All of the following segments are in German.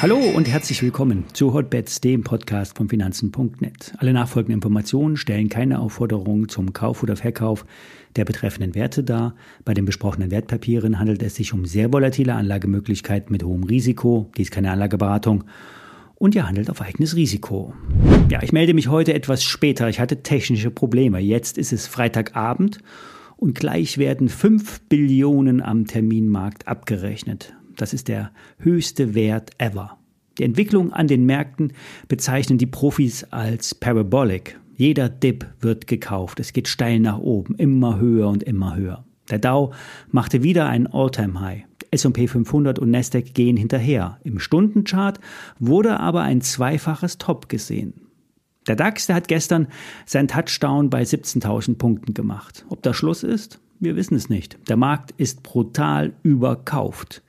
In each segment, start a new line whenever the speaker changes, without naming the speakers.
Hallo und herzlich willkommen zu Hotbets, dem Podcast von Finanzen.net. Alle nachfolgenden Informationen stellen keine Aufforderung zum Kauf oder Verkauf der betreffenden Werte dar. Bei den besprochenen Wertpapieren handelt es sich um sehr volatile Anlagemöglichkeiten mit hohem Risiko. Dies keine Anlageberatung und ihr handelt auf eigenes Risiko. Ja, ich melde mich heute etwas später. Ich hatte technische Probleme. Jetzt ist es Freitagabend und gleich werden 5 Billionen am Terminmarkt abgerechnet. Das ist der höchste Wert ever. Die Entwicklung an den Märkten bezeichnen die Profis als Parabolic. Jeder Dip wird gekauft. Es geht steil nach oben, immer höher und immer höher. Der Dow machte wieder ein All-Time-High. S&P 500 und Nasdaq gehen hinterher. Im Stundenchart wurde aber ein zweifaches Top gesehen. Der DAX, der hat gestern sein Touchdown bei 17.000 Punkten gemacht. Ob da Schluss ist? Wir wissen es nicht. Der Markt ist brutal überkauft.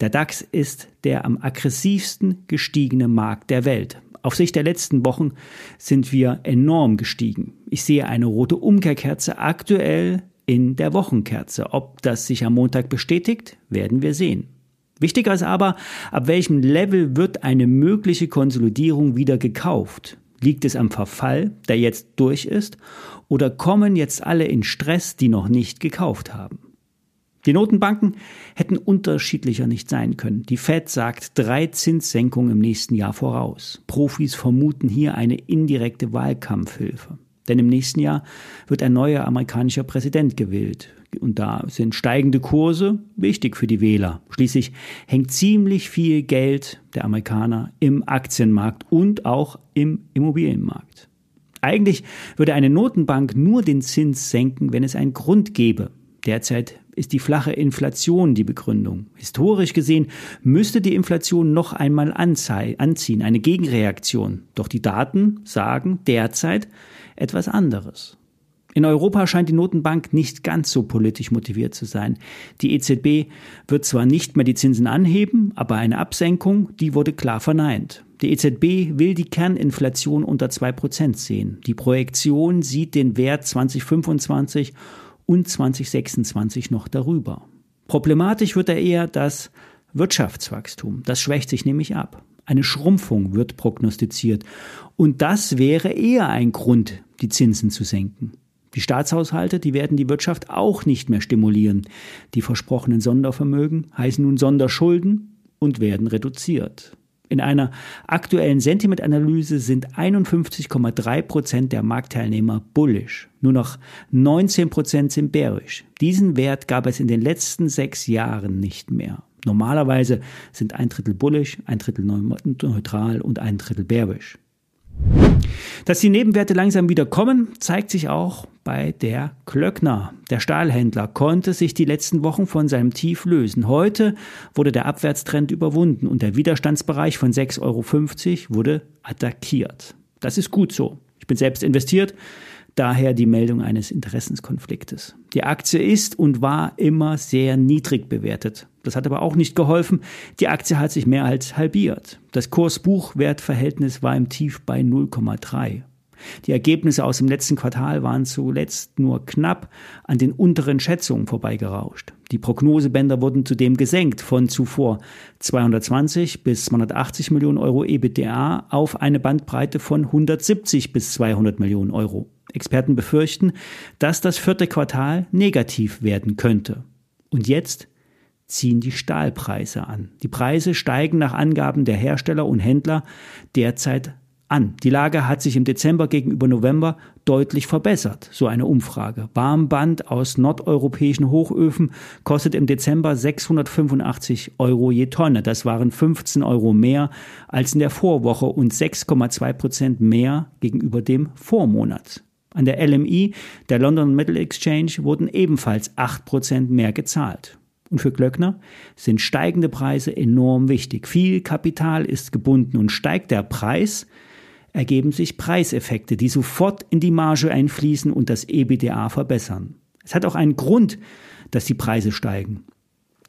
Der DAX ist der am aggressivsten gestiegene Markt der Welt. Auf Sicht der letzten Wochen sind wir enorm gestiegen. Ich sehe eine rote Umkehrkerze aktuell in der Wochenkerze. Ob das sich am Montag bestätigt, werden wir sehen. Wichtiger ist aber, ab welchem Level wird eine mögliche Konsolidierung wieder gekauft? Liegt es am Verfall, der jetzt durch ist, oder kommen jetzt alle in Stress, die noch nicht gekauft haben? Die Notenbanken hätten unterschiedlicher nicht sein können. Die Fed sagt drei Zinssenkungen im nächsten Jahr voraus. Profis vermuten hier eine indirekte Wahlkampfhilfe. Denn im nächsten Jahr wird ein neuer amerikanischer Präsident gewählt. Und da sind steigende Kurse wichtig für die Wähler. Schließlich hängt ziemlich viel Geld der Amerikaner im Aktienmarkt und auch im Immobilienmarkt. Eigentlich würde eine Notenbank nur den Zins senken, wenn es einen Grund gäbe. Derzeit ist die flache Inflation die Begründung. Historisch gesehen müsste die Inflation noch einmal anziehen, eine Gegenreaktion. Doch die Daten sagen derzeit etwas anderes. In Europa scheint die Notenbank nicht ganz so politisch motiviert zu sein. Die EZB wird zwar nicht mehr die Zinsen anheben, aber eine Absenkung, die wurde klar verneint. Die EZB will die Kerninflation unter zwei Prozent sehen. Die Projektion sieht den Wert 2025 und 2026 noch darüber. Problematisch wird er eher das Wirtschaftswachstum. Das schwächt sich nämlich ab. Eine Schrumpfung wird prognostiziert. Und das wäre eher ein Grund, die Zinsen zu senken. Die Staatshaushalte, die werden die Wirtschaft auch nicht mehr stimulieren. Die versprochenen Sondervermögen heißen nun Sonderschulden und werden reduziert. In einer aktuellen Sentimentanalyse sind 51,3 Prozent der Marktteilnehmer bullish. Nur noch 19 Prozent sind bearish. Diesen Wert gab es in den letzten sechs Jahren nicht mehr. Normalerweise sind ein Drittel bullish, ein Drittel neutral und ein Drittel bearish. Dass die Nebenwerte langsam wieder kommen, zeigt sich auch bei der Klöckner. Der Stahlhändler konnte sich die letzten Wochen von seinem Tief lösen. Heute wurde der Abwärtstrend überwunden und der Widerstandsbereich von 6,50 Euro wurde attackiert. Das ist gut so. Ich bin selbst investiert, daher die Meldung eines Interessenskonfliktes. Die Aktie ist und war immer sehr niedrig bewertet. Das hat aber auch nicht geholfen. Die Aktie hat sich mehr als halbiert. Das Kurs-Buchwert-Verhältnis war im Tief bei 0,3. Die Ergebnisse aus dem letzten Quartal waren zuletzt nur knapp an den unteren Schätzungen vorbeigerauscht. Die Prognosebänder wurden zudem gesenkt von zuvor 220 bis 280 Millionen Euro EBITDA auf eine Bandbreite von 170 bis 200 Millionen Euro. Experten befürchten, dass das vierte Quartal negativ werden könnte. Und jetzt ziehen die Stahlpreise an. Die Preise steigen nach Angaben der Hersteller und Händler derzeit an. Die Lage hat sich im Dezember gegenüber November deutlich verbessert, so eine Umfrage. Warmband aus nordeuropäischen Hochöfen kostet im Dezember 685 Euro je Tonne. Das waren 15 Euro mehr als in der Vorwoche und 6,2 Prozent mehr gegenüber dem Vormonat. An der LMI, der London Metal Exchange, wurden ebenfalls 8 Prozent mehr gezahlt. Und für Glöckner sind steigende Preise enorm wichtig. Viel Kapital ist gebunden und steigt der Preis, ergeben sich Preiseffekte, die sofort in die Marge einfließen und das EBDA verbessern. Es hat auch einen Grund, dass die Preise steigen.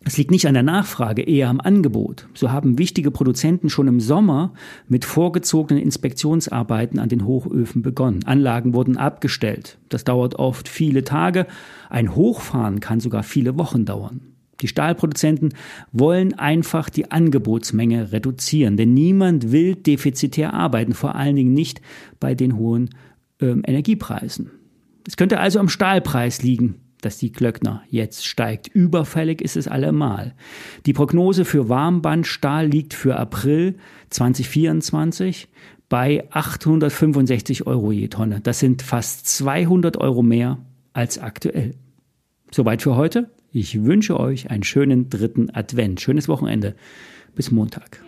Es liegt nicht an der Nachfrage, eher am Angebot. So haben wichtige Produzenten schon im Sommer mit vorgezogenen Inspektionsarbeiten an den Hochöfen begonnen. Anlagen wurden abgestellt. Das dauert oft viele Tage. Ein Hochfahren kann sogar viele Wochen dauern. Die Stahlproduzenten wollen einfach die Angebotsmenge reduzieren, denn niemand will defizitär arbeiten, vor allen Dingen nicht bei den hohen äh, Energiepreisen. Es könnte also am Stahlpreis liegen, dass die Glöckner jetzt steigt. Überfällig ist es allemal. Die Prognose für Warmbandstahl liegt für April 2024 bei 865 Euro je Tonne. Das sind fast 200 Euro mehr als aktuell. Soweit für heute. Ich wünsche euch einen schönen dritten Advent. Schönes Wochenende. Bis Montag.